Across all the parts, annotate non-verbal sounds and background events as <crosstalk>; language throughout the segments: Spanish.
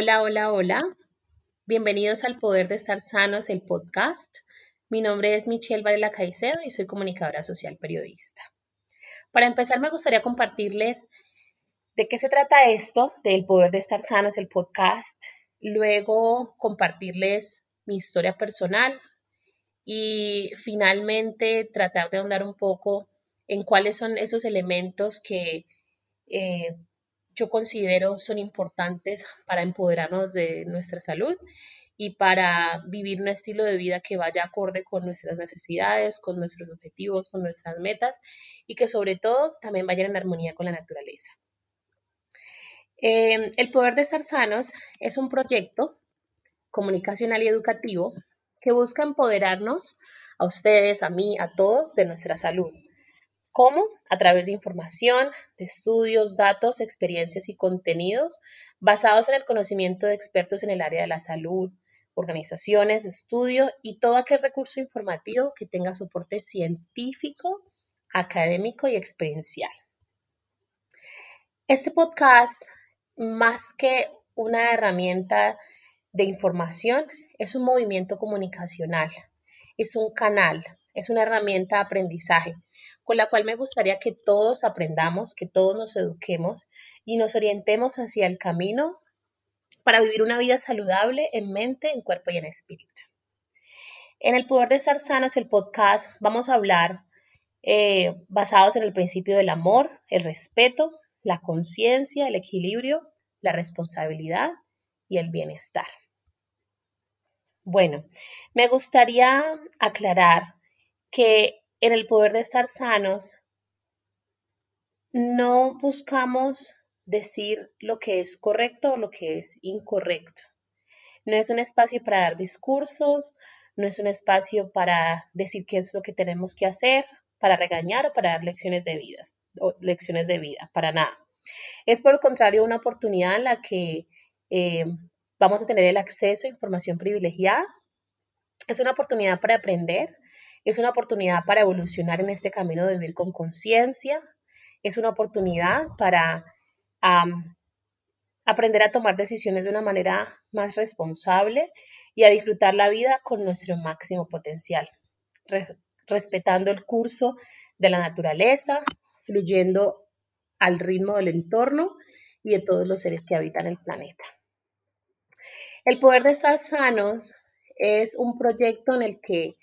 Hola, hola, hola. Bienvenidos al Poder de Estar Sanos, el podcast. Mi nombre es Michelle Varela Caicedo y soy comunicadora social periodista. Para empezar, me gustaría compartirles de qué se trata esto del Poder de Estar Sanos, el podcast. Luego, compartirles mi historia personal y finalmente tratar de ahondar un poco en cuáles son esos elementos que eh, yo considero son importantes para empoderarnos de nuestra salud y para vivir un estilo de vida que vaya acorde con nuestras necesidades, con nuestros objetivos, con nuestras metas y que sobre todo también vaya en armonía con la naturaleza. Eh, el Poder de Estar Sanos es un proyecto comunicacional y educativo que busca empoderarnos a ustedes, a mí, a todos de nuestra salud. ¿Cómo? A través de información, de estudios, datos, experiencias y contenidos basados en el conocimiento de expertos en el área de la salud, organizaciones estudio y todo aquel recurso informativo que tenga soporte científico, académico y experiencial. Este podcast, más que una herramienta de información, es un movimiento comunicacional, es un canal, es una herramienta de aprendizaje con la cual me gustaría que todos aprendamos, que todos nos eduquemos y nos orientemos hacia el camino para vivir una vida saludable en mente, en cuerpo y en espíritu. En el poder de estar sanos, el podcast, vamos a hablar eh, basados en el principio del amor, el respeto, la conciencia, el equilibrio, la responsabilidad y el bienestar. Bueno, me gustaría aclarar que en el poder de estar sanos no buscamos decir lo que es correcto o lo que es incorrecto. No es un espacio para dar discursos, no es un espacio para decir qué es lo que tenemos que hacer, para regañar o para dar lecciones de vida, o lecciones de vida, para nada. Es por el contrario una oportunidad en la que eh, vamos a tener el acceso a información privilegiada. Es una oportunidad para aprender, es una oportunidad para evolucionar en este camino de vivir con conciencia, es una oportunidad para aprender a tomar decisiones de una manera más responsable y a disfrutar la vida con nuestro máximo potencial, respetando el curso de la naturaleza, fluyendo al ritmo del entorno y de todos los seres que habitan el planeta. El poder de estar sanos es un proyecto en el que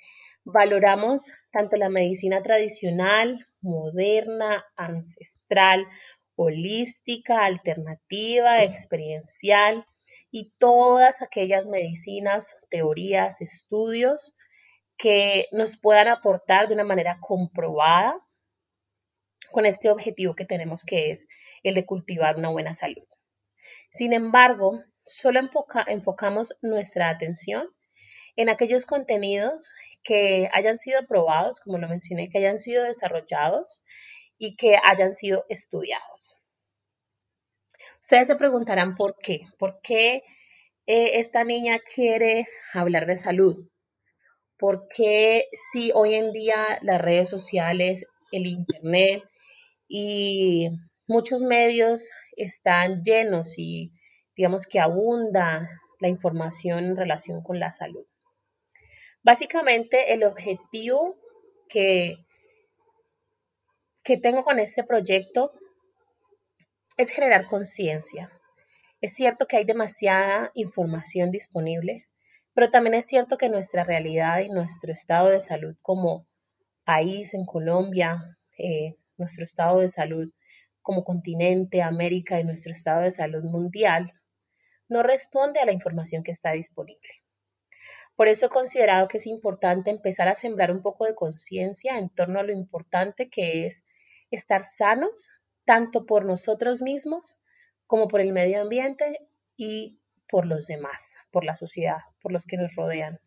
valoramos tanto la medicina tradicional, moderna, ancestral, holística, alternativa, experiencial y todas aquellas medicinas, teorías, estudios que nos puedan aportar de una manera comprobada con este objetivo que tenemos que es el de cultivar una buena salud. Sin embargo, solo enfocamos nuestra atención en aquellos contenidos que hayan sido probados, como lo mencioné, que hayan sido desarrollados y que hayan sido estudiados. Ustedes se preguntarán por qué. ¿Por qué eh, esta niña quiere hablar de salud? ¿Por qué si hoy en día las redes sociales, el Internet y muchos medios están llenos y digamos que abunda la información en relación con la salud. Básicamente el objetivo que, que tengo con este proyecto es generar conciencia. Es cierto que hay demasiada información disponible, pero también es cierto que nuestra realidad y nuestro estado de salud como país en Colombia, eh, nuestro estado de salud como continente, América y nuestro estado de salud mundial, no responde a la información que está disponible. Por eso he considerado que es importante empezar a sembrar un poco de conciencia en torno a lo importante que es estar sanos, tanto por nosotros mismos como por el medio ambiente y por los demás, por la sociedad, por los que nos rodean.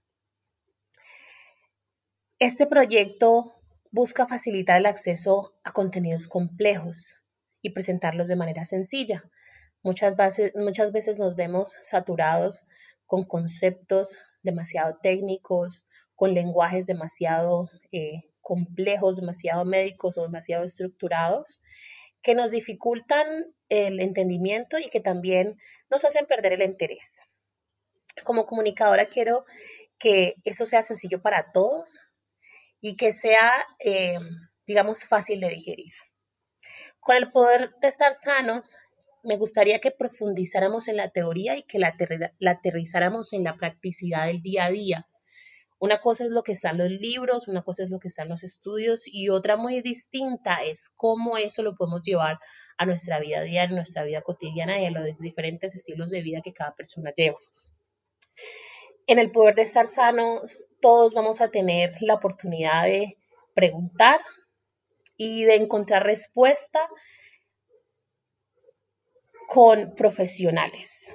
Este proyecto busca facilitar el acceso a contenidos complejos y presentarlos de manera sencilla. Muchas veces, muchas veces nos vemos saturados con conceptos demasiado técnicos, con lenguajes demasiado eh, complejos, demasiado médicos o demasiado estructurados, que nos dificultan el entendimiento y que también nos hacen perder el interés. Como comunicadora quiero que eso sea sencillo para todos y que sea, eh, digamos, fácil de digerir. Con el poder de estar sanos, me gustaría que profundizáramos en la teoría y que la, aterrizáramos en la practicidad del día a día. Una cosa es lo que están los libros, una cosa es lo que están los estudios y otra muy distinta es cómo eso lo podemos llevar a nuestra vida diaria, nuestra vida cotidiana y a los diferentes estilos de vida que cada persona lleva. En el poder de estar sanos, todos vamos a tener la oportunidad de preguntar y de encontrar respuesta con profesionales.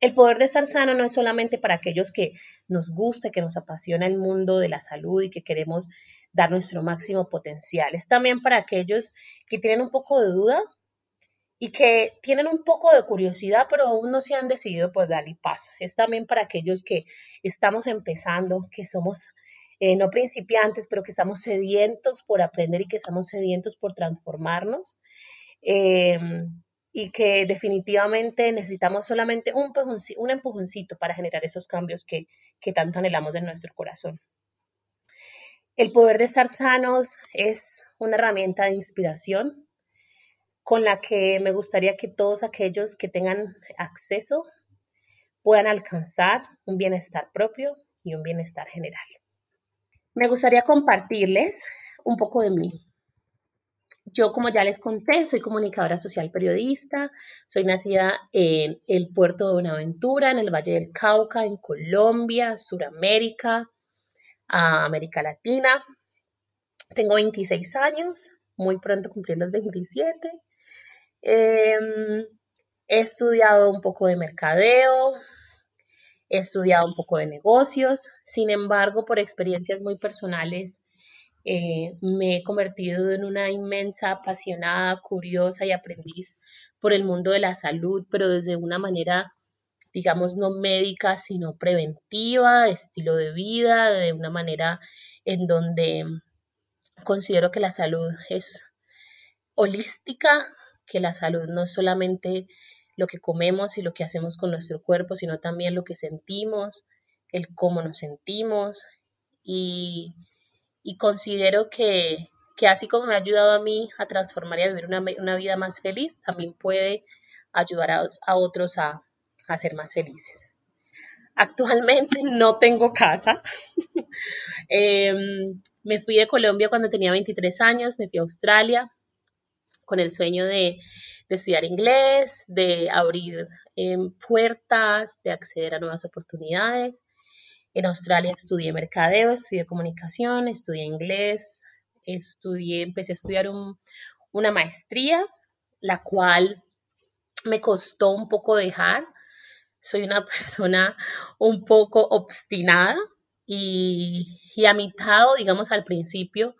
El poder de estar sano no es solamente para aquellos que nos gusta, que nos apasiona el mundo de la salud y que queremos dar nuestro máximo potencial. Es también para aquellos que tienen un poco de duda y que tienen un poco de curiosidad, pero aún no se han decidido por dar el paso. Es también para aquellos que estamos empezando, que somos eh, no principiantes, pero que estamos sedientos por aprender y que estamos sedientos por transformarnos. Em, y que definitivamente necesitamos solamente un, un empujoncito para generar esos cambios que tanto anhelamos en nuestro corazón. El poder de estar sanos es una herramienta de inspiración con la que me gustaría que todos aquellos que tengan acceso puedan alcanzar un bienestar propio y un bienestar general. Me gustaría compartirles un poco de mí. Yo, como ya les conté, soy comunicadora social periodista, soy nacida en el puerto de Buenaventura, en el Valle del Cauca, en Colombia, Suramérica, América Latina. Tengo 26 años, muy pronto cumplí los 27. Em, he estudiado un poco de mercadeo, he estudiado un poco de negocios, sin embargo, por experiencias muy personales, eh, me he convertido en una inmensa apasionada, curiosa y aprendiz por el mundo de la salud, pero desde una manera, digamos, no médica, sino preventiva, estilo de vida, de una manera en donde considero que la salud es holística, que la salud no es solamente lo que comemos y lo que hacemos con nuestro cuerpo, sino también lo que sentimos, el cómo nos sentimos y y considero que, así como me ha ayudado a mí a transformar y a vivir una, vida más feliz, también puede ayudar a, otros a, a, ser más felices. Actualmente <laughs> no tengo casa. <laughs> Em, me fui de Colombia cuando tenía 23 años, me fui a Australia con el sueño de, estudiar inglés, de abrir em, puertas, de acceder a nuevas oportunidades. En Australia estudié mercadeo, estudié comunicación, estudié inglés, estudié, empecé a estudiar una maestría, la cual me costó un poco dejar. Soy una <laughs> persona un poco obstinada y, y a mitad, digamos al principio,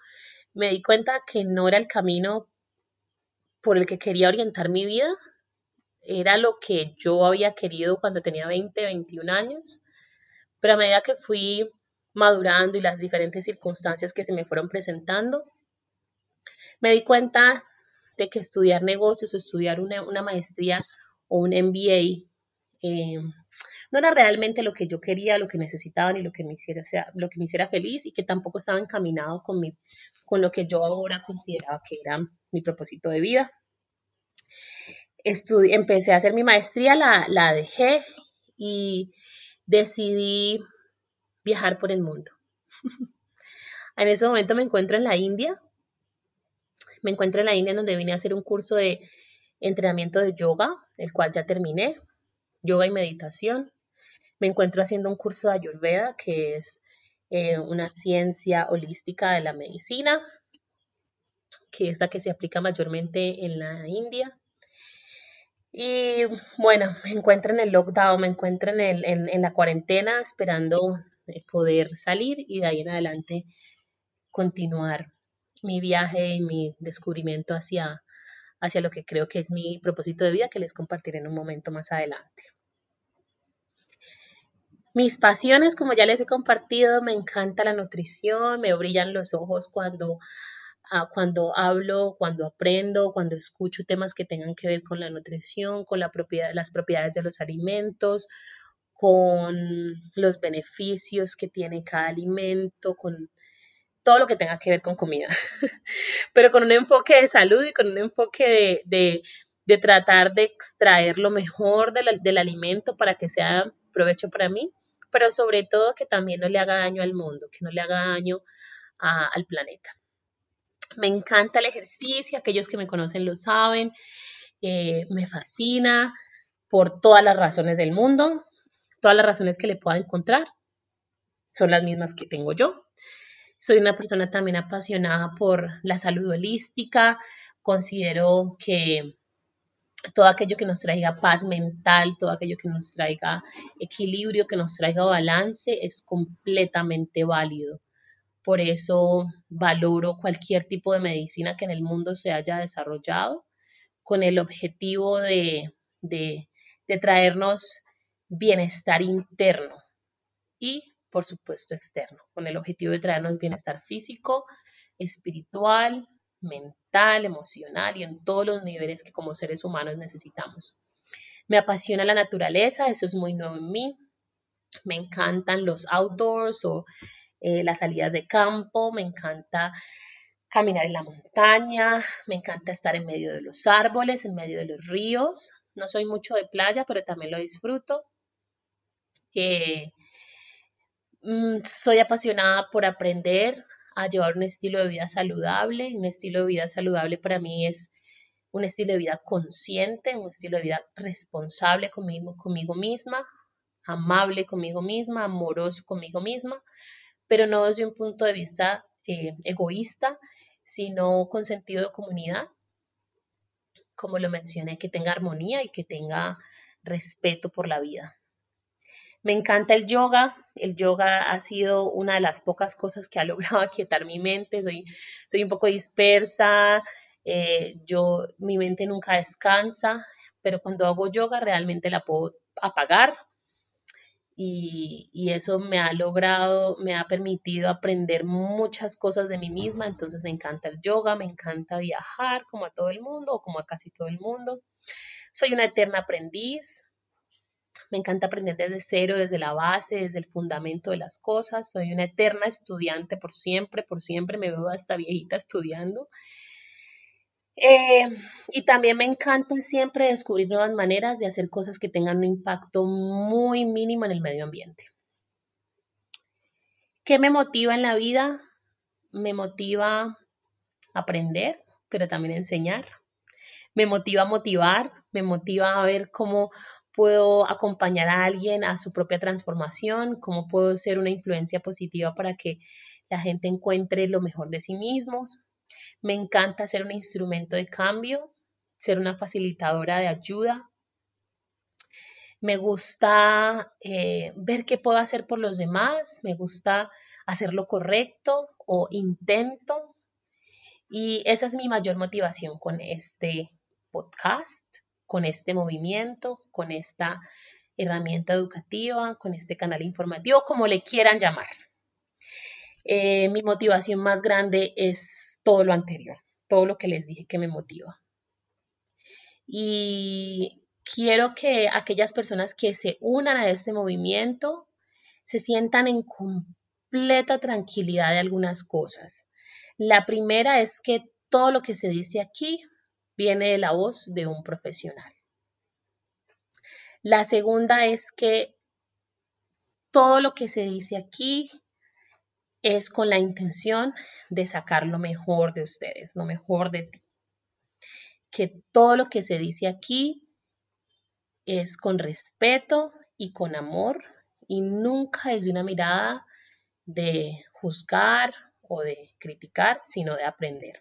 me di cuenta que no era el camino por el que quería orientar mi vida, era lo que yo había querido cuando tenía 20, 21 años pero a medida que fui madurando y las diferentes circunstancias que se me fueron presentando, me di cuenta de que estudiar negocios o estudiar una, maestría o un MBA eh, no era realmente lo que yo quería, lo que necesitaba ni lo que me hiciera, lo que me hiciera feliz y que tampoco estaba encaminado con, mi, con lo que yo ahora consideraba que era mi propósito de vida. empecé a hacer mi maestría, la, la dejé y decidí viajar por el mundo. en ese momento me encuentro en la India. Me encuentro en la India donde vine a hacer un curso de entrenamiento de yoga, el cual ya terminé, yoga y meditación. Me encuentro haciendo un curso de Ayurveda, que es eh, una ciencia holística de la medicina, que es la que se aplica mayormente en la India. Y bueno, me encuentro en el lockdown, me encuentro en, el, en, la cuarentena esperando eh, poder salir y de ahí en adelante continuar mi viaje y mi descubrimiento hacia, hacia lo que creo que es mi propósito de vida que les compartiré en un momento más adelante. Mis pasiones, como ya les he compartido, me encanta la nutrición, me brillan los ojos cuando cuando hablo, cuando aprendo, cuando escucho temas que tengan que ver con la nutrición, con la propiedad, las propiedades de los alimentos, con los beneficios que tiene cada alimento, con todo lo que tenga que ver con comida, <laughs> pero con un enfoque de salud y con un enfoque de, tratar de extraer lo mejor del alimento para que sea provecho para mí, pero sobre todo que también no le haga daño al mundo, que no le haga daño al planeta. Me encanta el ejercicio, aquellos que me conocen lo saben, eh, me fascina por todas las razones del mundo, todas las razones que le pueda encontrar son las mismas que tengo yo. Soy una persona también apasionada por la salud holística, considero que todo aquello que nos traiga paz mental, todo aquello que nos traiga equilibrio, que nos traiga balance, es completamente válido. Por eso valoro cualquier tipo de medicina que en el mundo se haya desarrollado con el objetivo de, de, traernos bienestar interno y, por supuesto, externo, con el objetivo de traernos bienestar físico, espiritual, mental, emocional y en todos los niveles que como seres humanos necesitamos. Me apasiona la naturaleza, eso es muy nuevo en mí. Me encantan los outdoors o eh, las salidas de campo, me encanta caminar en la montaña, me encanta estar en medio de los árboles, en medio de los ríos. No soy mucho de playa, pero también lo disfruto. Eh, mm, soy apasionada por aprender a llevar un estilo de vida saludable. Un estilo de vida saludable para mí es un estilo de vida consciente, un estilo de vida responsable conmigo, conmigo misma, amable conmigo misma, amoroso conmigo misma pero no desde un punto de vista eh, egoísta, sino con sentido de comunidad, como lo mencioné, que tenga armonía y que tenga respeto por la vida. Me encanta el yoga. El yoga ha sido una de las pocas cosas que ha <laughs> logrado aquietar mi mente. Soy, soy un poco dispersa. Eh, yo, mi mente nunca descansa, pero cuando hago yoga realmente la puedo apagar y, eso me ha logrado, me ha permitido aprender muchas cosas de mí misma, entonces me encanta el yoga, me encanta viajar como a todo el mundo o como a casi todo el mundo. Soy una eterna aprendiz, me encanta aprender desde cero, desde la base, desde el fundamento de las cosas, soy una eterna estudiante por siempre, por siempre. Me veo hasta viejita estudiando eh, y también me encanta siempre descubrir nuevas maneras de hacer cosas que tengan un impacto muy mínimo en el medio ambiente. ¿Qué me motiva en la vida? Me motiva aprender, pero también enseñar. Me motiva motivar, me motiva a ver cómo puedo acompañar a alguien a su propia transformación, cómo puedo ser una influencia positiva para que la gente encuentre lo mejor de sí mismos, me encanta ser un instrumento de cambio, ser una facilitadora de ayuda. Me gusta eh, ver qué puedo hacer por los demás, me gusta hacer lo correcto o intento. Y esa es mi mayor motivación con este podcast, con este movimiento, con esta herramienta educativa, con este canal informativo, como le quieran llamar. Eh, mi motivación más grande es todo lo anterior, todo lo que les dije que me motiva. Y quiero que aquellas personas que se unan a este movimiento se sientan en completa tranquilidad de algunas cosas. La primera es que todo lo que se dice aquí viene de la voz de un profesional. La segunda es que todo lo que se dice aquí es con la intención de sacar lo mejor de ustedes, lo mejor de ti. Que todo lo que se dice aquí es con respeto y con amor y nunca es de una mirada de juzgar o de criticar, sino de aprender.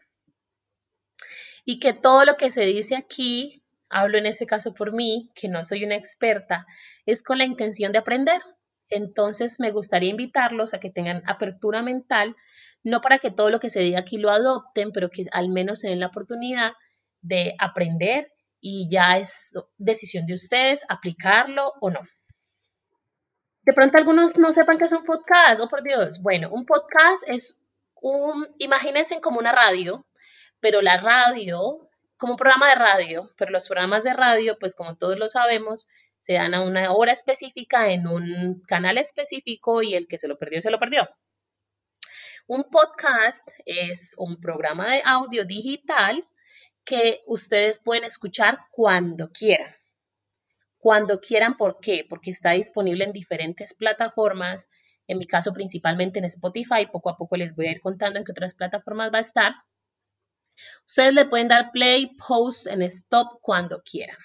Y que todo lo que se dice aquí, hablo en ese caso por mí, que no soy una experta, es con la intención de aprender, entonces, me gustaría invitarlos a que tengan apertura mental, no para que todo lo que se diga aquí lo adopten, pero que al menos se den la oportunidad de aprender y ya es decisión de ustedes aplicarlo o no. De pronto algunos no sepan qué es un podcast, oh por Dios. Bueno, un podcast es imagínense como una radio, pero la radio, como un programa de radio, pero los programas de radio, pues como todos lo sabemos, se dan a una hora específica en un canal específico y el que se lo perdió, se lo perdió. Un podcast es un programa de audio digital que ustedes pueden escuchar cuando quieran. Cuando quieran, ¿por qué? Porque está disponible en diferentes plataformas en mi caso principalmente en Spotify, poco a poco les voy a ir contando en qué otras plataformas va a estar. Ustedes le pueden dar play, post en stop cuando quieran.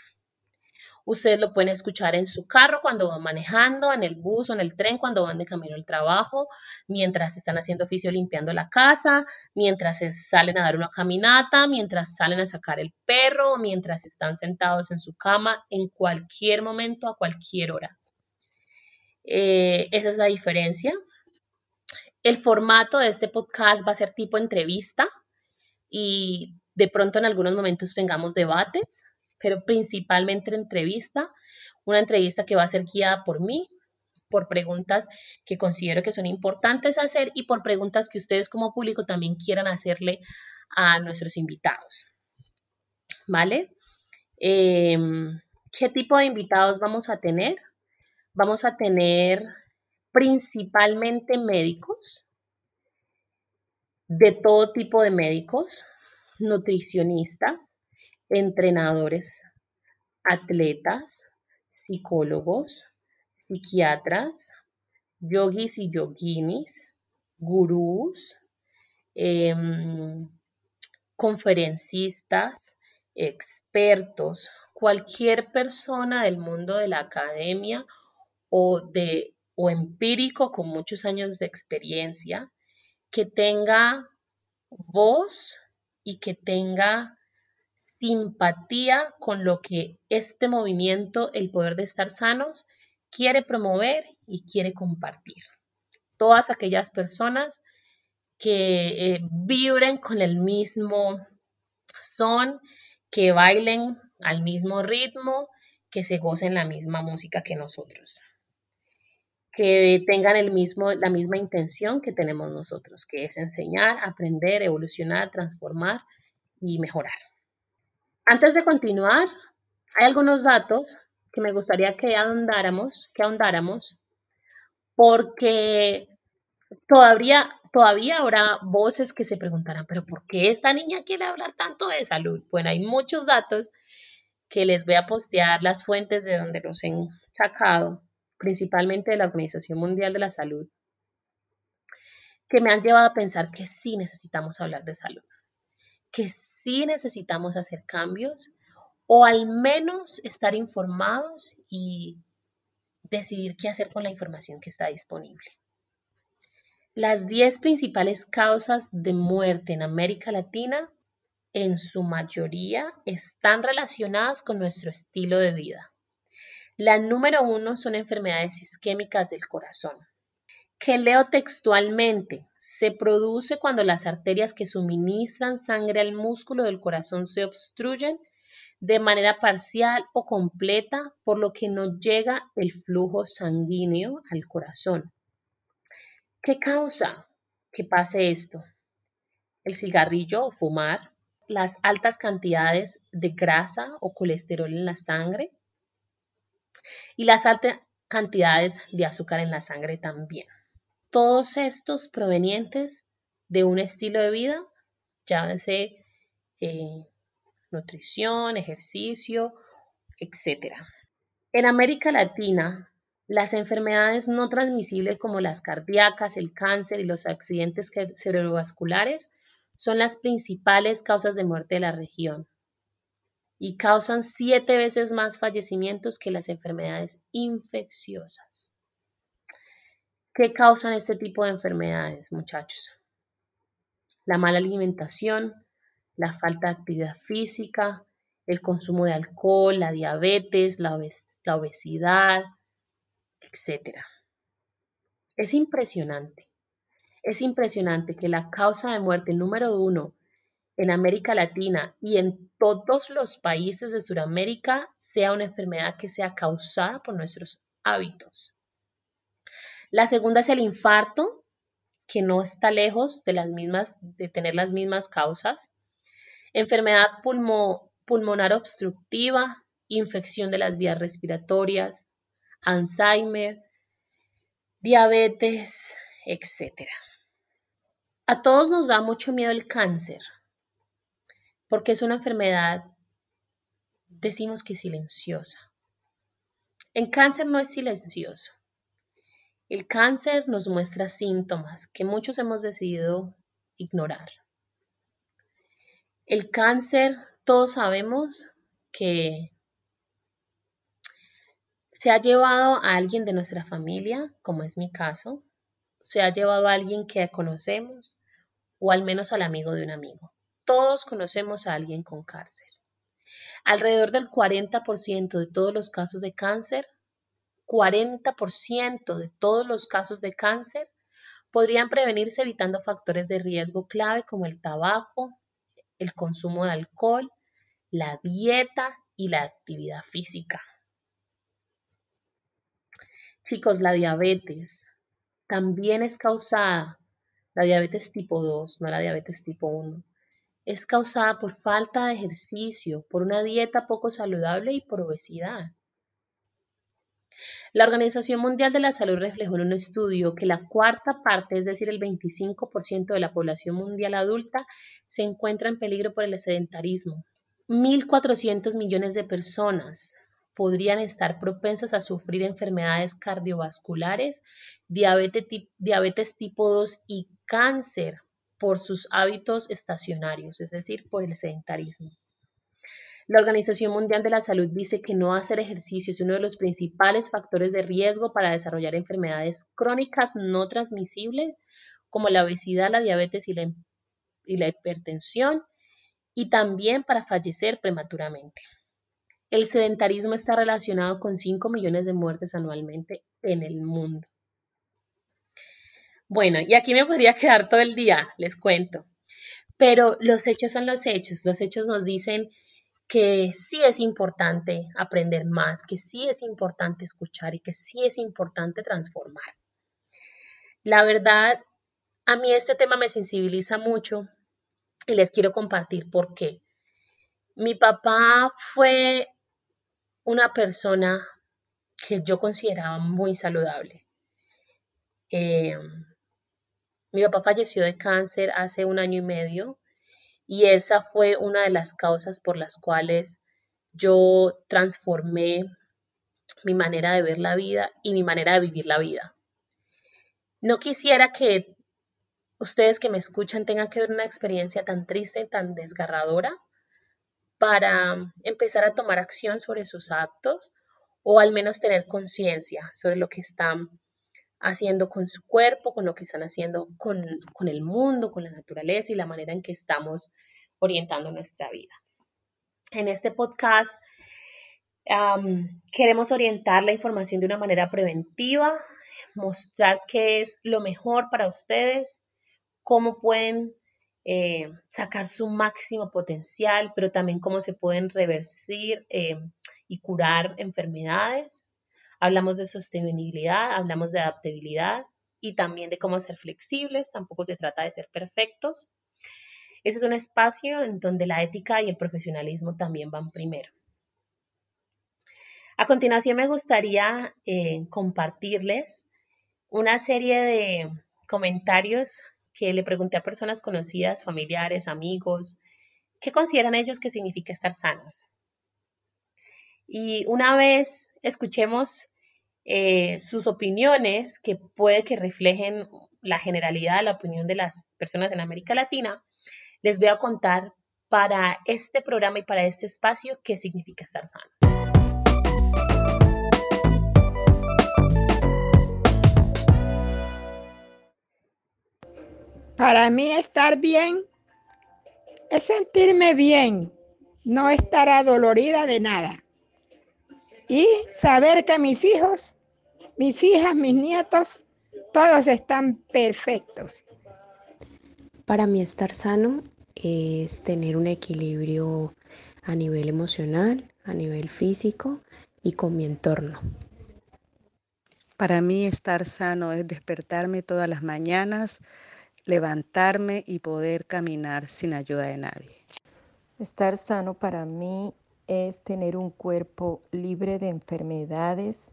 Ustedes lo pueden escuchar en su carro cuando van manejando, en el bus o en el tren cuando van de camino al trabajo, mientras están haciendo oficio limpiando la casa, mientras salen a dar una caminata, mientras salen a sacar el perro, mientras están sentados en su cama, en cualquier momento, a cualquier hora. Eh, esa es la diferencia. El formato de este podcast va a ser tipo entrevista y de pronto en algunos momentos tengamos debates, pero principalmente entrevista. Una entrevista que va a ser guiada por mí, por preguntas que considero que son importantes hacer y por preguntas que ustedes como público también quieran hacerle a nuestros invitados. ¿Vale? Em, ¿Qué tipo de invitados vamos a tener? vamos a tener principalmente médicos, de todo tipo de médicos, nutricionistas, entrenadores, atletas, psicólogos, psiquiatras, yogis y yoginis, gurús, em, conferencistas, expertos, cualquier persona del mundo de la academia o, de, o empírico con muchos años de experiencia, que tenga voz y que tenga simpatía con lo que este movimiento, el poder de estar sanos, quiere promover y quiere compartir. Todas aquellas personas que eh, vibren con el mismo son, que bailen al mismo ritmo, que se gocen la misma música que nosotros que tengan el mismo, la misma intención que tenemos nosotros, que es enseñar, aprender, evolucionar, transformar y mejorar. Antes de continuar, hay algunos datos que me gustaría que ahondáramos, que ahondáramos, porque todavía, todavía habrá voces que se preguntarán, pero ¿por qué esta niña quiere hablar tanto de salud? Bueno, hay muchos datos que les voy a postear las fuentes de donde los he sacado principalmente de la Organización Mundial de la Salud, que me han llevado a pensar que sí necesitamos hablar de salud, que sí necesitamos hacer cambios o al menos estar informados y decidir qué hacer con la información que está disponible. Las 10 principales causas de muerte en América Latina en su mayoría están relacionadas con nuestro estilo de vida. La número uno son enfermedades isquémicas del corazón, que leo textualmente. Se produce cuando las arterias que suministran sangre al músculo del corazón se obstruyen de manera parcial o completa, por lo que no llega el flujo sanguíneo al corazón. ¿Qué causa que pase esto? El cigarrillo o fumar, las altas cantidades de grasa o colesterol en la sangre, y las altas cantidades de azúcar en la sangre también. Todos estos provenientes de un estilo de vida, llámese eh, nutrición, ejercicio, etc. En América Latina, las enfermedades no transmisibles como las cardíacas, el cáncer y los accidentes cerebrovasculares son las principales causas de muerte de la región y causan siete veces más fallecimientos que las enfermedades infecciosas. ¿Qué causan este tipo de enfermedades, muchachos? La mala alimentación, la falta de actividad física, el consumo de alcohol, la diabetes, la, obesidad, etc. Es impresionante, es impresionante que la causa de muerte número uno en América Latina y en todos los países de Sudamérica sea una enfermedad que sea causada por nuestros hábitos. La segunda es el infarto, que no está lejos de las mismas, de tener las mismas causas. Enfermedad pulmonar obstructiva, infección de las vías respiratorias, Alzheimer, diabetes, etc. A todos nos da mucho miedo el cáncer, porque es una enfermedad, decimos que silenciosa. El cáncer no es silencioso. El cáncer nos muestra síntomas que muchos hemos decidido ignorar. El cáncer, todos sabemos que se ha llevado a alguien de nuestra familia, como es mi caso, se ha llevado a alguien que conocemos o al menos al amigo de un amigo. Todos conocemos a alguien con cáncer. Alrededor del 40% de todos los casos de cáncer 40% de todos los casos de cáncer podrían prevenirse evitando factores de riesgo clave como el tabaco, el consumo de alcohol, la dieta y la actividad física. Chicos, la diabetes también es causada, la diabetes tipo 2, no la diabetes tipo 1, es causada por falta de ejercicio, por una dieta poco saludable y por obesidad. La Organización Mundial de la Salud reflejó en un estudio que la cuarta parte, es decir, el 25% de la población mundial adulta, se encuentra en peligro por el sedentarismo. 1.400 millones de personas podrían estar propensas a sufrir enfermedades cardiovasculares, diabetes, tipo 2 y cáncer por sus hábitos estacionarios, es decir, por el sedentarismo. La Organización Mundial de la Salud dice que no hacer ejercicio es uno de los principales factores de riesgo para desarrollar enfermedades crónicas no transmisibles como la obesidad, la diabetes y la, y la hipertensión y también para fallecer prematuramente. El sedentarismo está relacionado con 5 millones de muertes anualmente en el mundo. Bueno, y aquí me podría quedar todo el día, les cuento. Pero los hechos son los hechos. Los hechos nos dicen que sí es importante aprender más, que sí es importante escuchar y que sí es importante transformar. La verdad, a mí este tema me sensibiliza mucho y les quiero compartir por qué. Mi papá fue una persona que yo consideraba muy saludable. Eh, mi papá falleció de cáncer hace un año y medio y esa fue una de las causas por las cuales yo transformé mi manera de ver la vida y mi manera de vivir la vida. No quisiera que ustedes que me escuchan tengan que ver una experiencia tan triste, tan desgarradora, para empezar a tomar acción sobre sus actos o al menos tener conciencia sobre lo que están haciendo con su cuerpo, con lo que están haciendo con, el mundo, con la naturaleza y la manera en que estamos orientando nuestra vida. En este podcast queremos orientar la información de una manera preventiva, mostrar qué es lo mejor para ustedes, cómo pueden eh, sacar su máximo potencial, pero también cómo se pueden revertir eh, y curar enfermedades Hablamos de sostenibilidad, hablamos de adaptabilidad y también de cómo ser flexibles. Tampoco se trata de ser perfectos. Ese es un espacio en donde la ética y el profesionalismo también van primero. A continuación me gustaría eh, compartirles una serie de comentarios que le pregunté a personas conocidas, familiares, amigos, ¿qué consideran ellos que significa estar sanos? Y una vez escuchemos eh, sus opiniones, que puede que reflejen la generalidad, la opinión de las personas en América Latina, les voy a contar para este programa y para este espacio qué significa estar sano. Para mí estar bien es sentirme bien, no estar adolorida de nada y saber que mis hijos, mis hijas, mis nietos, todos están perfectos. Para mí estar sano es tener un equilibrio a nivel emocional, a nivel físico y con mi entorno. Para mí estar sano es despertarme todas las mañanas, levantarme y poder caminar sin ayuda de nadie. Estar sano para mí es tener un cuerpo libre de enfermedades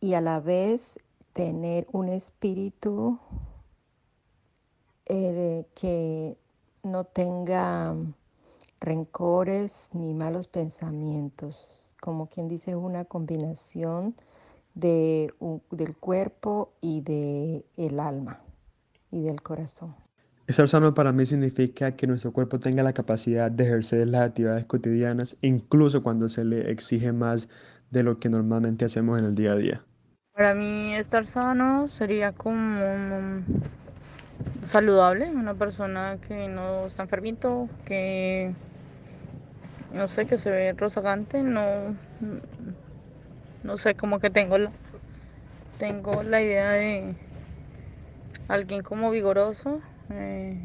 y a la vez tener un espíritu eh, que no tenga rencores ni malos pensamientos, como quien dice una combinación de, del cuerpo y del el alma y del corazón. Estar sano para mí significa que nuestro cuerpo tenga la capacidad de ejercer las actividades cotidianas, incluso cuando se le exige más de lo que normalmente hacemos en el día a día. Para mí estar sano sería como saludable, una persona que no está enfermito, que no sé, que se ve rozagante, no, no sé, como que tengo la, tengo la idea de alguien como vigoroso, eh,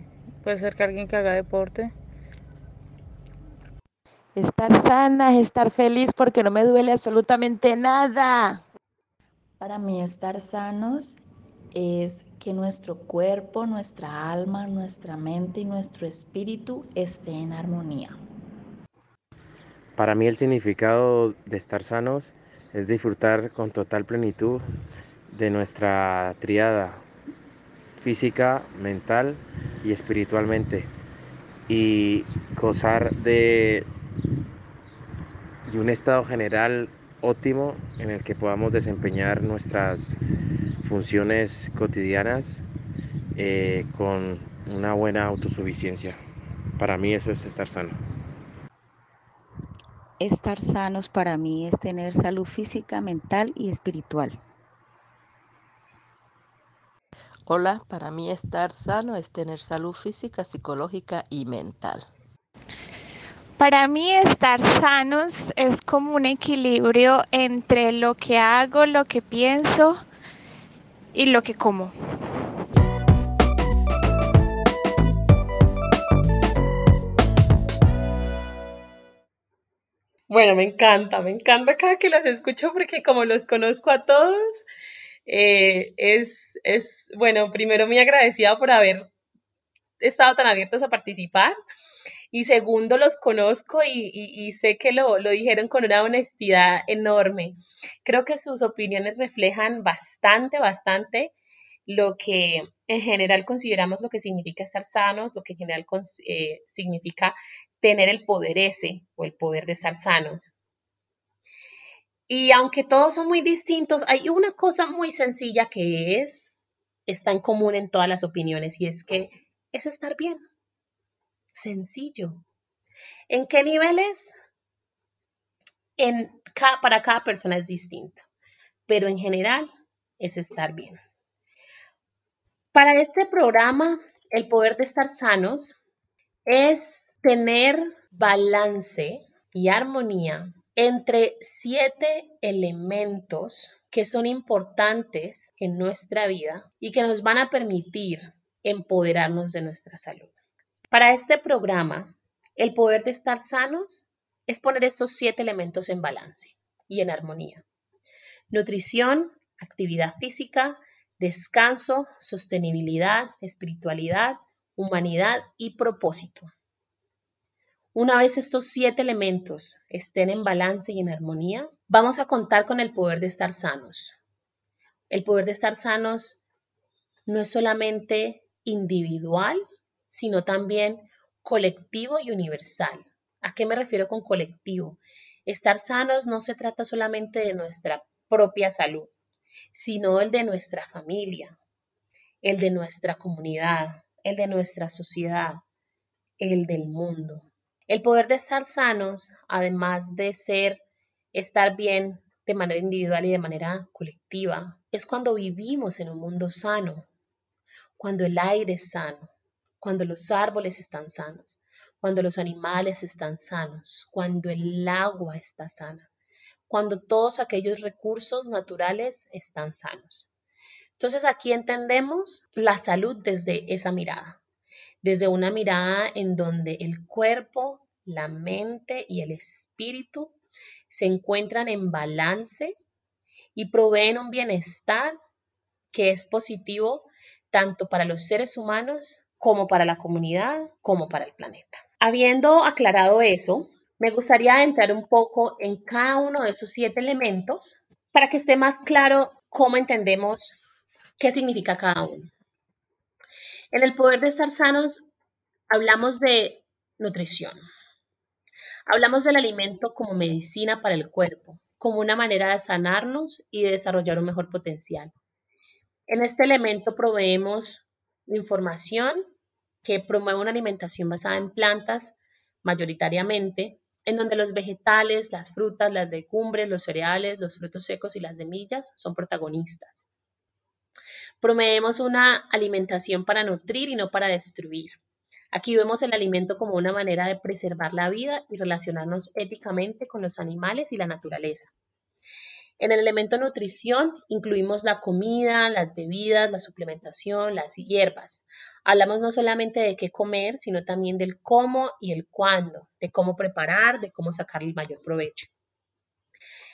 puede ser que alguien que haga deporte. Estar sana es estar feliz porque no me duele absolutamente nada. Para mí estar sanos es que nuestro cuerpo, nuestra alma, nuestra mente y nuestro espíritu estén en armonía. Para mí el significado de estar sanos es disfrutar con total plenitud de nuestra triada física, mental y espiritualmente y gozar de, un estado general óptimo en el que podamos desempeñar nuestras funciones cotidianas eh, con una buena autosuficiencia. Para mí eso es estar sano. Estar sanos para mí es tener salud física, mental y espiritual. Hola, para mí estar sano es tener salud física, psicológica y mental. Para mí estar sanos es como un equilibrio entre lo que hago, lo que pienso y lo que como. Bueno, me encanta, me encanta cada que los escucho porque como los conozco a todos, eh, es, es, bueno, primero muy agradecida por haber estado tan abiertos a participar y segundo los conozco y, sé que lo, dijeron con una honestidad enorme. Creo que sus opiniones reflejan bastante, bastante lo que en general consideramos lo que significa estar sanos, lo que en general eh, significa tener el poder ese o el poder de estar sanos. Y aunque todos son muy distintos, hay una cosa muy sencilla que es, está en común en todas las opiniones y es que es estar bien. Sencillo. ¿En qué niveles? En para cada persona es distinto, pero en general es estar bien. Para este programa, el poder de estar sanos es tener balance y armonía entre siete elementos que son importantes en nuestra vida y que nos van a permitir empoderarnos de nuestra salud. Para este programa, el poder de estar sanos es poner estos siete elementos en balance y en armonía. Nutrición, actividad física, descanso, sostenibilidad, espiritualidad, humanidad y propósito. Una vez estos siete elementos estén en balance y en armonía, vamos a contar con el poder de estar sanos. El poder de estar sanos no es solamente individual, sino también colectivo y universal. ¿A qué me refiero con colectivo? Estar sanos no se trata solamente de nuestra propia salud, sino el de nuestra familia, el de nuestra comunidad, el de nuestra sociedad, el del mundo. El poder de estar sanos, además de ser estar bien de manera individual y de manera colectiva, es cuando vivimos en un mundo sano, cuando el aire es sano, cuando los árboles están sanos, cuando los animales están sanos, cuando el agua está sana, cuando todos aquellos recursos naturales están sanos. Entonces aquí entendemos la salud desde esa mirada desde una mirada en donde el cuerpo, la mente y el espíritu se encuentran en balance y proveen un bienestar que es positivo tanto para los seres humanos como para la comunidad, como para el planeta. Habiendo aclarado eso, me gustaría entrar un poco en cada uno de esos siete elementos para que esté más claro cómo entendemos qué significa cada uno. En el poder de estar sanos hablamos de nutrición. Hablamos del alimento como medicina para el cuerpo, como una manera de sanarnos y de desarrollar un mejor potencial. En este elemento proveemos información que promueve una alimentación basada en plantas, mayoritariamente, en donde los vegetales, las frutas, las legumbres, los cereales, los frutos secos y las semillas son protagonistas. Promovemos una alimentación para nutrir y no para destruir. Aquí vemos el alimento como una manera de preservar la vida y relacionarnos éticamente con los animales y la naturaleza. En el elemento nutrición incluimos la comida, las bebidas, la suplementación, las hierbas. Hablamos no solamente de qué comer, sino también del cómo y el cuándo, de cómo preparar, de cómo sacar el mayor provecho.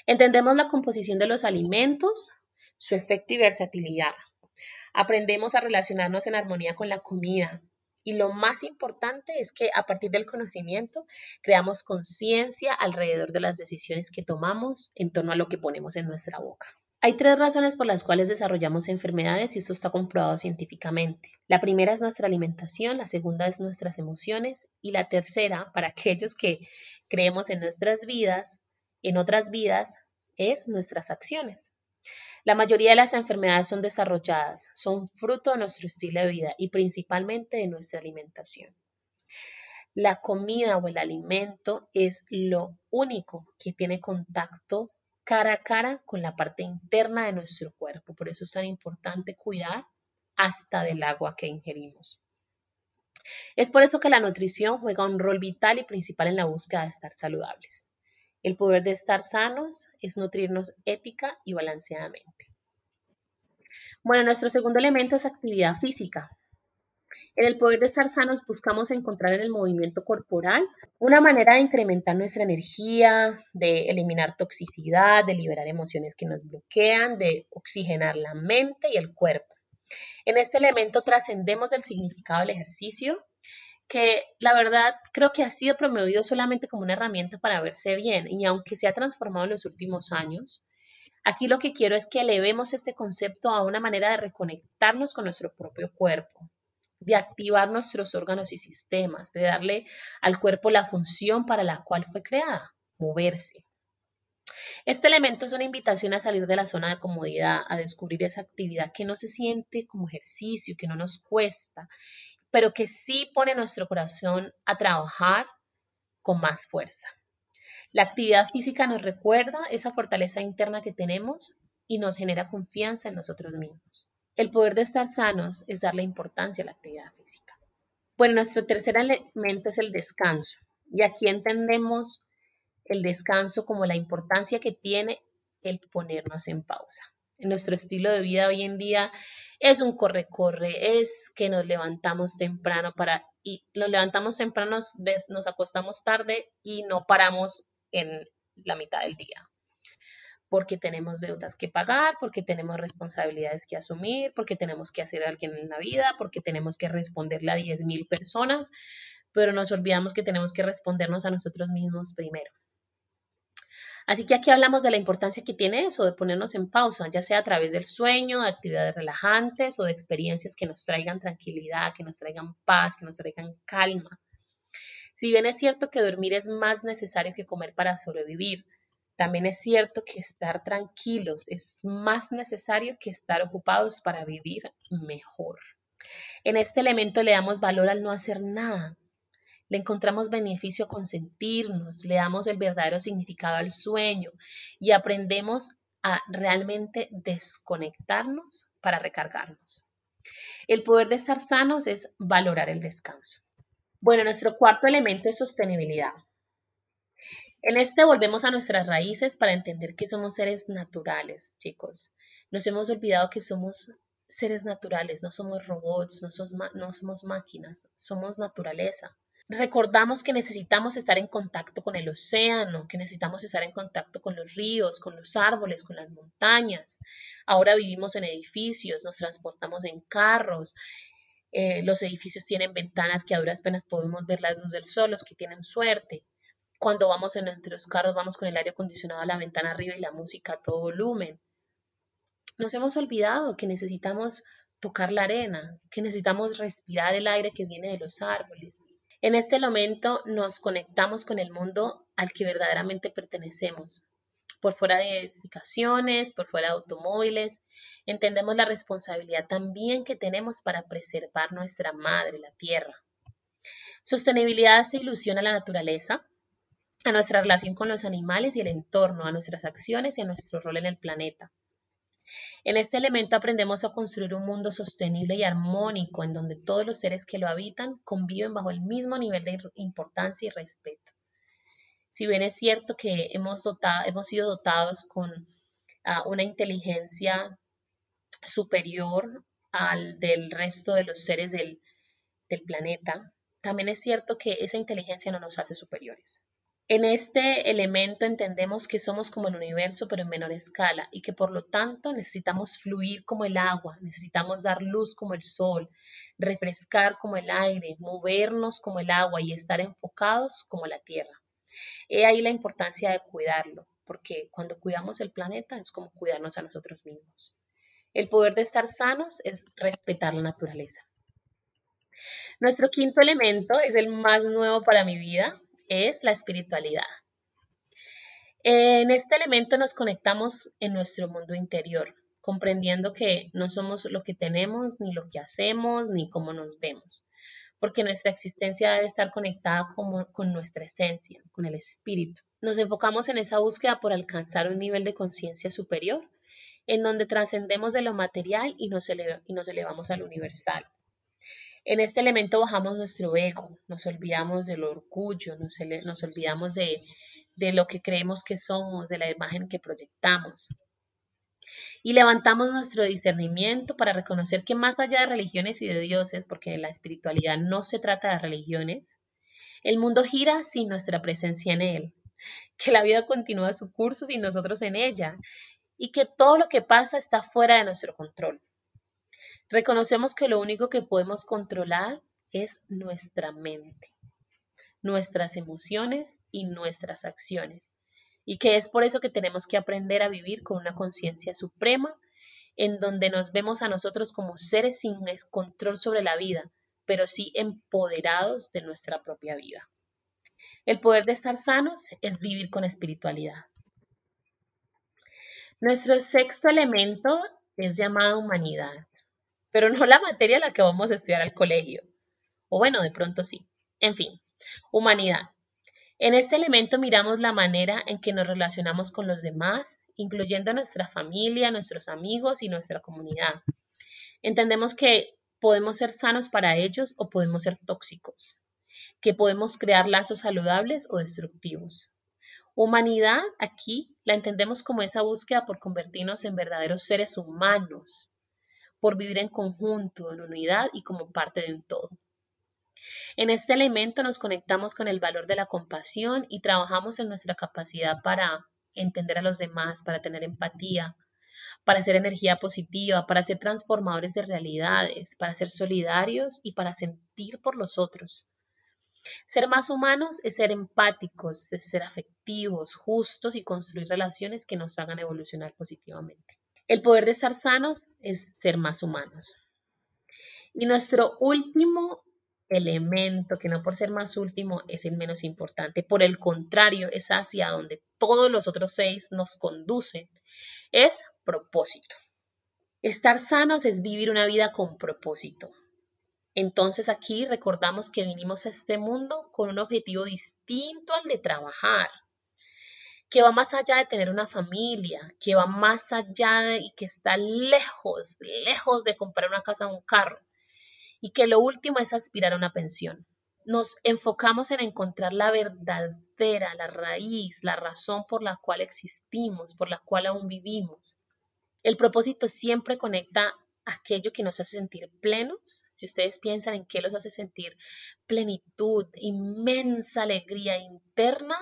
Entendemos la composición de los alimentos, su efecto y versatilidad. Aprendemos a relacionarnos en armonía con la comida, y lo más importante es que a partir del conocimiento creamos conciencia alrededor de las decisiones que tomamos en torno a lo que ponemos en nuestra boca. Hay tres razones por las cuales desarrollamos enfermedades y esto está comprobado científicamente. La primera es nuestra alimentación, la segunda es nuestras emociones y la tercera, para aquellos que creemos en nuestras vidas, en otras vidas, es nuestras acciones. La mayoría de las enfermedades son desarrolladas, son fruto de nuestro estilo de vida y principalmente de nuestra alimentación. La comida o el alimento es lo único que tiene contacto cara a cara con la parte interna de nuestro cuerpo. Por eso es tan importante cuidar hasta del agua que ingerimos. Es por eso que la nutrición juega un rol vital y principal en la búsqueda de estar saludables. El poder de estar sanos es nutrirnos ética y balanceadamente. Bueno, nuestro segundo elemento es actividad física. En el poder de estar sanos buscamos encontrar en el movimiento corporal una manera de incrementar nuestra energía, de eliminar toxicidad, de liberar emociones que nos bloquean, de oxigenar la mente y el cuerpo. En este elemento trascendemos el significado del ejercicio que la verdad creo que ha sido promovido solamente como una herramienta para verse bien y aunque se ha transformado en los últimos años, aquí lo que quiero es que elevemos este concepto a una manera de reconectarnos con nuestro propio cuerpo, de activar nuestros órganos y sistemas, de darle al cuerpo la función para la cual fue creada, moverse. Este elemento es una invitación a salir de la zona de comodidad, a descubrir esa actividad que no se siente como ejercicio, que no nos cuesta pero que sí pone nuestro corazón a trabajar con más fuerza. La actividad física nos recuerda esa fortaleza interna que tenemos y nos genera confianza en nosotros mismos. El poder de estar sanos es darle importancia a la actividad física. Bueno, nuestro tercer elemento es el descanso. Y aquí entendemos el descanso como la importancia que tiene el ponernos en pausa. En nuestro estilo de vida hoy en día es un corre-corre, es que nos levantamos temprano para y nos levantamos temprano, nos acostamos tarde y no paramos en la mitad del día. Porque tenemos deudas que pagar, porque tenemos responsabilidades que asumir, porque tenemos que hacer alguien en la vida, porque tenemos que responderle a 10.000 personas, pero nos olvidamos que tenemos que respondernos a nosotros mismos primero. Así que aquí hablamos de la importancia que tiene eso, de ponernos en pausa, ya sea a través del sueño, de actividades relajantes o de experiencias que nos traigan tranquilidad, que nos traigan paz, que nos traigan calma. Si bien es cierto que dormir es más necesario que comer para sobrevivir, también es cierto que estar tranquilos es más necesario que estar ocupados para vivir mejor. En este elemento le damos valor al no hacer nada, le encontramos beneficio a consentirnos, le damos el verdadero significado al sueño y aprendemos a realmente desconectarnos para recargarnos. El poder de estar sanos es valorar el descanso. Bueno, nuestro cuarto elemento es sostenibilidad. En este volvemos a nuestras raíces para entender que somos seres naturales, chicos. Nos hemos olvidado que somos seres naturales, no somos robots, no somos, no somos máquinas, somos naturaleza. Recordamos que necesitamos estar en contacto con el océano, que necesitamos estar en contacto con los ríos, con los árboles, con las montañas. Ahora vivimos en edificios, nos transportamos en carros. eh, los edificios tienen ventanas que a duras penas podemos ver la luz del sol, los que tienen suerte. Cuando vamos en nuestros carros, vamos con el aire acondicionado a la ventana arriba y la música a todo volumen. Nos hemos olvidado que necesitamos tocar la arena, que necesitamos respirar el aire que viene de los árboles. En este momento nos conectamos con el mundo al que verdaderamente pertenecemos. Por fuera de edificaciones, por fuera de automóviles, entendemos la responsabilidad también que tenemos para preservar nuestra madre, la tierra. Sostenibilidad hace ilusión a la naturaleza, a nuestra relación con los animales y el entorno, a nuestras acciones y a nuestro rol en el planeta. En este elemento aprendemos a construir un mundo sostenible y armónico en donde todos los seres que lo habitan conviven bajo el mismo nivel de importancia y respeto. Si bien es cierto que hemos, dotado, hemos sido dotados con uh, una inteligencia superior al del resto de los seres del planeta, también es cierto que esa inteligencia no nos hace superiores. En este elemento entendemos que somos como el universo, pero en menor escala, y que por lo tanto necesitamos fluir como el agua, necesitamos dar luz como el sol, refrescar como el aire, movernos como el agua y estar enfocados como la tierra. He ahí la importancia de cuidarlo, porque cuando cuidamos el planeta es como cuidarnos a nosotros mismos. El poder de estar sanos es respetar la naturaleza. Nuestro quinto elemento es el más nuevo para mi vida, es la espiritualidad. En este elemento nos conectamos en nuestro mundo interior, comprendiendo que no somos lo que tenemos, ni lo que hacemos, ni cómo nos vemos, porque nuestra existencia debe estar conectada con, nuestra esencia, con el espíritu. Nos enfocamos en esa búsqueda por alcanzar un nivel de conciencia superior, en donde trascendemos de lo material y nos elevamos al universal. En este elemento bajamos nuestro ego, nos olvidamos del orgullo, nos, olvidamos de, de lo que creemos que somos, de la imagen que proyectamos. Y levantamos nuestro discernimiento para reconocer que más allá de religiones y de dioses, porque la espiritualidad no se trata de religiones, el mundo gira sin nuestra presencia en él, que la vida continúa su curso sin nosotros en ella, y que todo lo que pasa está fuera de nuestro control. Reconocemos que lo único que podemos controlar es nuestra mente, nuestras emociones y nuestras acciones, y que es por eso que tenemos que aprender a vivir con una conciencia suprema, en donde nos vemos a nosotros como seres sin control sobre la vida, pero sí empoderados de nuestra propia vida. El poder de estar sanos es vivir con espiritualidad. Nuestro sexto elemento es llamado humanidad pero no la materia a la que vamos a estudiar al colegio. O bueno, de pronto sí. En fin, humanidad. En este elemento miramos la manera en que nos relacionamos con los demás, incluyendo nuestra familia, nuestros amigos y nuestra comunidad. Entendemos que podemos ser sanos para ellos o podemos ser tóxicos, que podemos crear lazos saludables o destructivos. Humanidad aquí la entendemos como esa búsqueda por convertirnos en verdaderos seres humanos, por vivir en conjunto, en unidad y como parte de un todo. En este elemento nos conectamos con el valor de la compasión y trabajamos en nuestra capacidad para entender a los demás, para tener empatía, para hacer energía positiva, para ser transformadores de realidades, para ser solidarios y para sentir por los otros. Ser más humanos es ser empáticos, es ser afectivos, justos y construir relaciones que nos hagan evolucionar positivamente. El poder de estar sanos es ser más humanos. Y nuestro último elemento, que no por ser más último es el menos importante, por el contrario, es hacia donde todos los otros seis nos conducen, es propósito. Estar sanos es vivir una vida con propósito. Entonces aquí recordamos que vinimos a este mundo con un objetivo distinto al de trabajar que va más allá de tener una familia, que va más allá de, y que está lejos, lejos de comprar una casa o un carro, y que lo último es aspirar a una pensión. Nos enfocamos en encontrar la verdadera, la raíz, la razón por la cual existimos, por la cual aún vivimos. El propósito siempre conecta aquello que nos hace sentir plenos, si ustedes piensan en qué los hace sentir plenitud, inmensa alegría interna,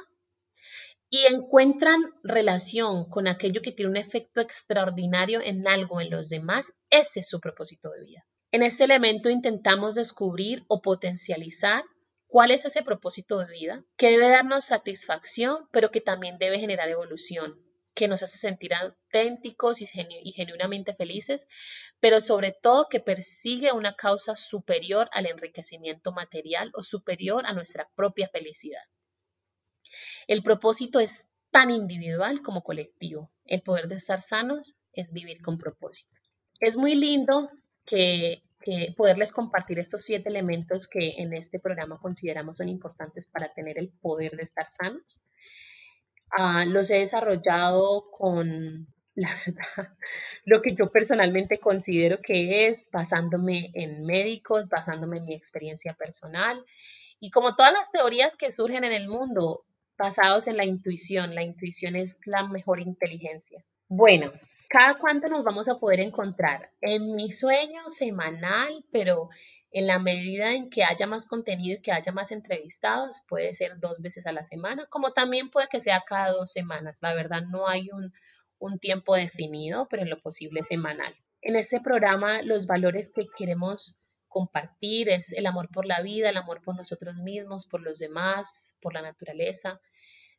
y encuentran relación con aquello que tiene un efecto extraordinario en algo en los demás, ese es su propósito de vida. En este elemento intentamos descubrir o potencializar cuál es ese propósito de vida, que debe darnos satisfacción, pero que también debe generar evolución, que nos hace sentir auténticos y, genuinamente felices, pero sobre todo que persigue una causa superior al enriquecimiento material o superior a nuestra propia felicidad. El propósito es tan individual como colectivo. El poder de estar sanos es vivir con propósito. Es muy lindo que, poderles compartir estos siete elementos que en este programa consideramos son importantes para tener el poder de estar sanos. Ah, los he desarrollado con, <laughs> la verdad, lo que yo personalmente considero que es basándome en médicos, basándome en mi experiencia personal y como todas las teorías que surgen en el mundo, basados en la intuición. La intuición es la mejor inteligencia. Bueno, ¿cada cuánto nos vamos a poder encontrar? En mi sueño semanal, pero en la medida en que haya más contenido y que haya más entrevistados, puede ser dos veces a la semana, como también puede que sea cada dos semanas. La verdad no hay un, tiempo definido, pero en lo posible semanal. En este programa los valores que queremos compartir es el amor por la vida, el amor por nosotros mismos, por los demás, por la naturaleza,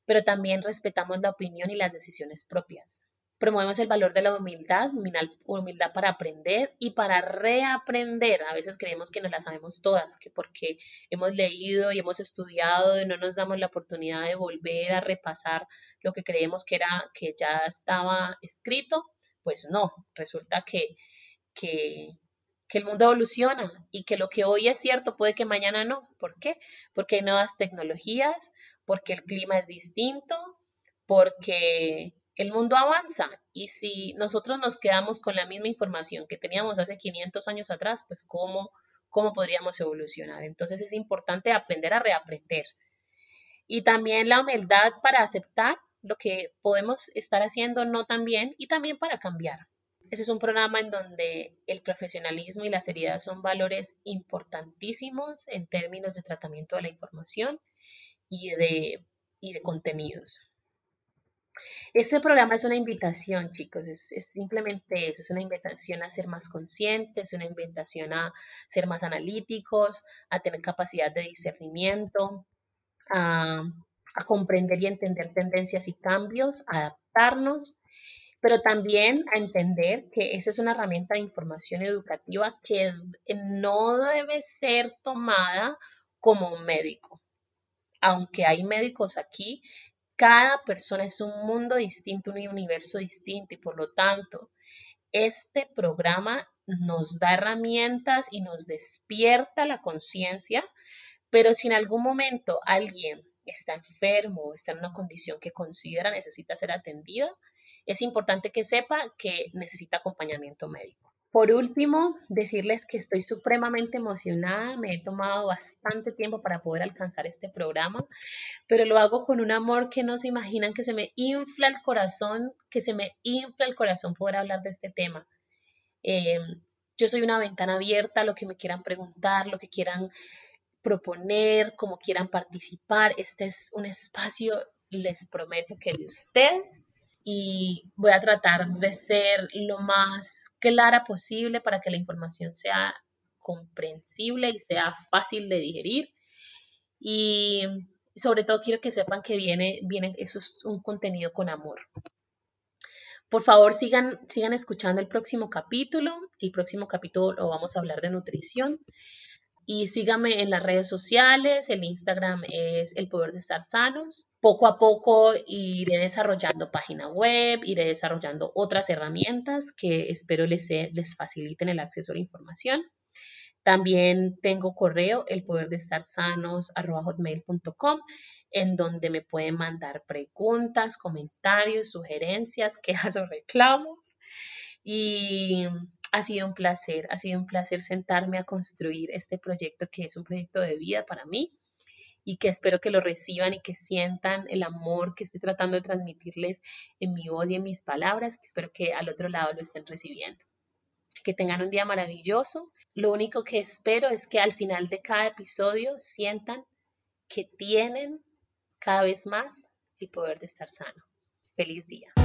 pero también respetamos la opinión y las decisiones propias. Promovemos el valor de la humildad, humildad para aprender y para reaprender. A veces creemos que no las sabemos todas, que porque hemos leído y hemos estudiado y no nos damos la oportunidad de volver a repasar lo que creemos que era que ya estaba escrito, pues no, resulta que, que, que el mundo evoluciona y que lo que hoy es cierto puede que mañana no. ¿Por qué? Porque hay nuevas tecnologías, porque el clima es distinto, porque el mundo avanza y si nosotros nos quedamos con la misma información que teníamos hace 500 años atrás, pues cómo, cómo podríamos evolucionar. Entonces es importante aprender a reaprender. Y también la humildad para aceptar lo que podemos estar haciendo no tan bien y también para cambiar. Ese es un programa en donde el profesionalismo y la seriedad son valores importantísimos en términos de tratamiento de la información y de, y de contenidos. Este programa es una invitación, chicos, es, simplemente eso, es una invitación a ser más conscientes, es una invitación a ser más analíticos, a tener capacidad de discernimiento, a, a comprender y entender tendencias y cambios, a adaptarnos, pero también a entender que esa es una herramienta de información educativa que no debe ser tomada como un médico aunque hay médicos aquí, cada persona es un mundo distinto, un universo distinto y por lo tanto, este programa nos da herramientas y nos despierta la conciencia, pero si en algún momento alguien está enfermo o está en una condición que considera necesita ser atendida, es importante que sepa que necesita acompañamiento médico. Por último, decirles que estoy supremamente emocionada, me he tomado bastante tiempo para poder alcanzar este programa, pero lo hago con un amor que no se imaginan, que se me infla el corazón, que se me infla el corazón poder hablar de este tema. Eh, yo soy una ventana abierta, lo que me quieran preguntar, lo que quieran proponer, como quieran participar. Este es un espacio, les prometo que de ustedes y voy a tratar de ser lo más clara posible para que la información sea comprensible y sea fácil de digerir. Y sobre todo quiero que sepan que viene, viene, eso es un contenido con amor. Por favor, sigan, sigan escuchando el próximo capítulo. El próximo capítulo lo vamos a hablar de nutrición. Y síganme en las redes sociales. El Instagram es El Poder de Estar Sanos poco a poco iré desarrollando página web, iré desarrollando otras herramientas que espero les, les faciliten el acceso a la información. También tengo correo, el poder de estar sanos, en donde me pueden mandar preguntas, comentarios, sugerencias, <laughs> quejas o reclamos. Y ha sido un placer, ha sido un placer sentarme a construir este proyecto que es un proyecto de vida para mí y que espero que lo reciban y que sientan el amor que estoy tratando de transmitirles en mi voz y en mis palabras, espero que al otro lado lo estén recibiendo. que tengan un día maravilloso. Lo único que espero es que al final de cada episodio sientan que tienen cada vez más el poder de estar sano. Feliz día.